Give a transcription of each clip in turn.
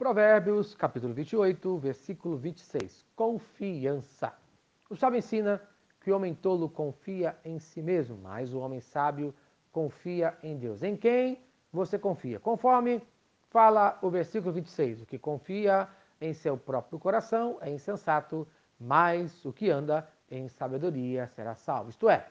Provérbios, capítulo 28, versículo 26. Confiança. O sábio ensina que o homem tolo confia em si mesmo, mas o homem sábio confia em Deus. Em quem você confia? Conforme fala o versículo 26, o que confia em seu próprio coração é insensato, mas o que anda em sabedoria será salvo. Isto é,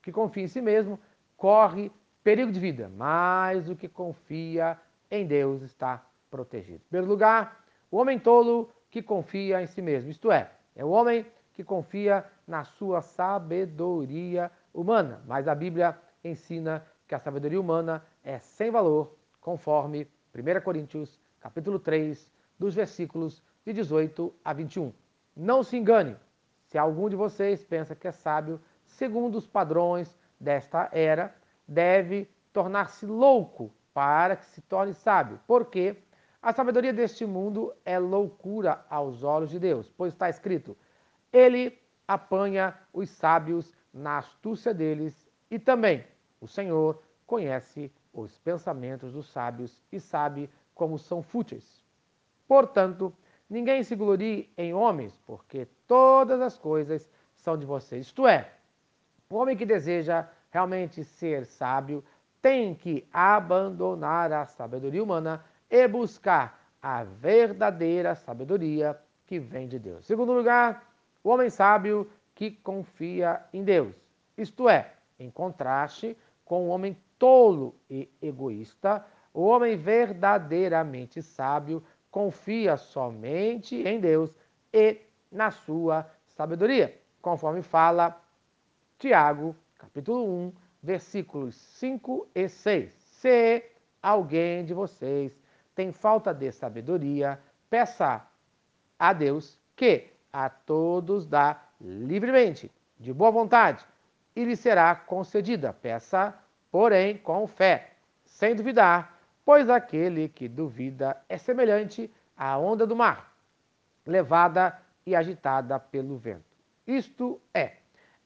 o que confia em si mesmo corre perigo de vida, mas o que confia em Deus está protegido. Em primeiro lugar, o homem tolo que confia em si mesmo, isto é, é o homem que confia na sua sabedoria humana. Mas a Bíblia ensina que a sabedoria humana é sem valor, conforme 1 Coríntios, capítulo 3, dos versículos de 18 a 21. Não se engane, se algum de vocês pensa que é sábio, segundo os padrões desta era, deve tornar-se louco para que se torne sábio, porque a sabedoria deste mundo é loucura aos olhos de Deus, pois está escrito: Ele apanha os sábios na astúcia deles, e também o Senhor conhece os pensamentos dos sábios e sabe como são fúteis. Portanto, ninguém se glorie em homens, porque todas as coisas são de vocês. Isto é, o homem que deseja realmente ser sábio tem que abandonar a sabedoria humana e buscar a verdadeira sabedoria que vem de Deus. Segundo lugar, o homem sábio que confia em Deus. Isto é, em contraste com o homem tolo e egoísta, o homem verdadeiramente sábio confia somente em Deus e na sua sabedoria, conforme fala Tiago, capítulo 1, versículos 5 e 6. Se alguém de vocês tem falta de sabedoria, peça a Deus que a todos dá livremente, de boa vontade, e lhe será concedida. Peça, porém, com fé, sem duvidar, pois aquele que duvida é semelhante à onda do mar, levada e agitada pelo vento. Isto é,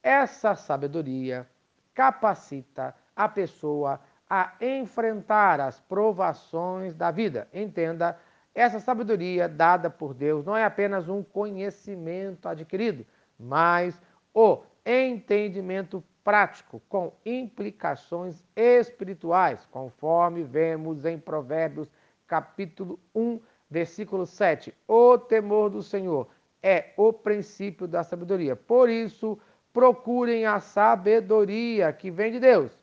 essa sabedoria capacita a pessoa a enfrentar as provações da vida. Entenda, essa sabedoria dada por Deus não é apenas um conhecimento adquirido, mas o entendimento prático com implicações espirituais, conforme vemos em Provérbios capítulo 1, versículo 7. O temor do Senhor é o princípio da sabedoria. Por isso, procurem a sabedoria que vem de Deus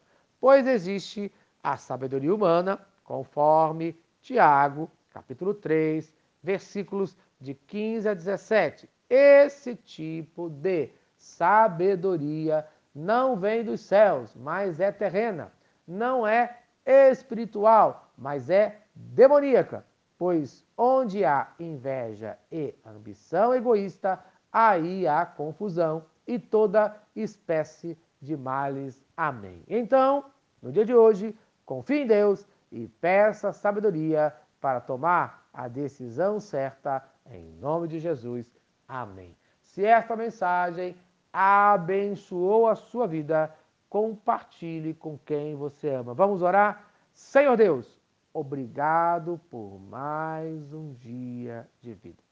pois existe a sabedoria humana, conforme Tiago, capítulo 3, versículos de 15 a 17. Esse tipo de sabedoria não vem dos céus, mas é terrena. Não é espiritual, mas é demoníaca. Pois onde há inveja e ambição egoísta, aí há confusão e toda espécie de males. Amém. Então, no dia de hoje, confie em Deus e peça sabedoria para tomar a decisão certa, em nome de Jesus. Amém. Se esta mensagem abençoou a sua vida, compartilhe com quem você ama. Vamos orar? Senhor Deus, obrigado por mais um dia de vida.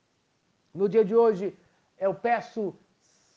No dia de hoje, eu peço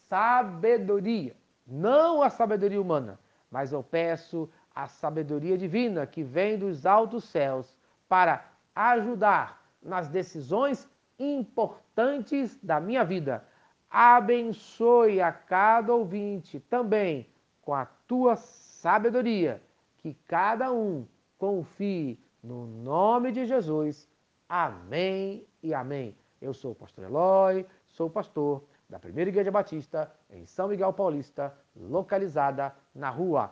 sabedoria, não a sabedoria humana, mas eu peço a sabedoria divina que vem dos altos céus para ajudar nas decisões importantes da minha vida. Abençoe a cada ouvinte também com a tua sabedoria, que cada um confie no nome de Jesus. Amém e amém. Eu sou o pastor Eloy, sou pastor da Primeira Igreja Batista em São Miguel Paulista, localizada na rua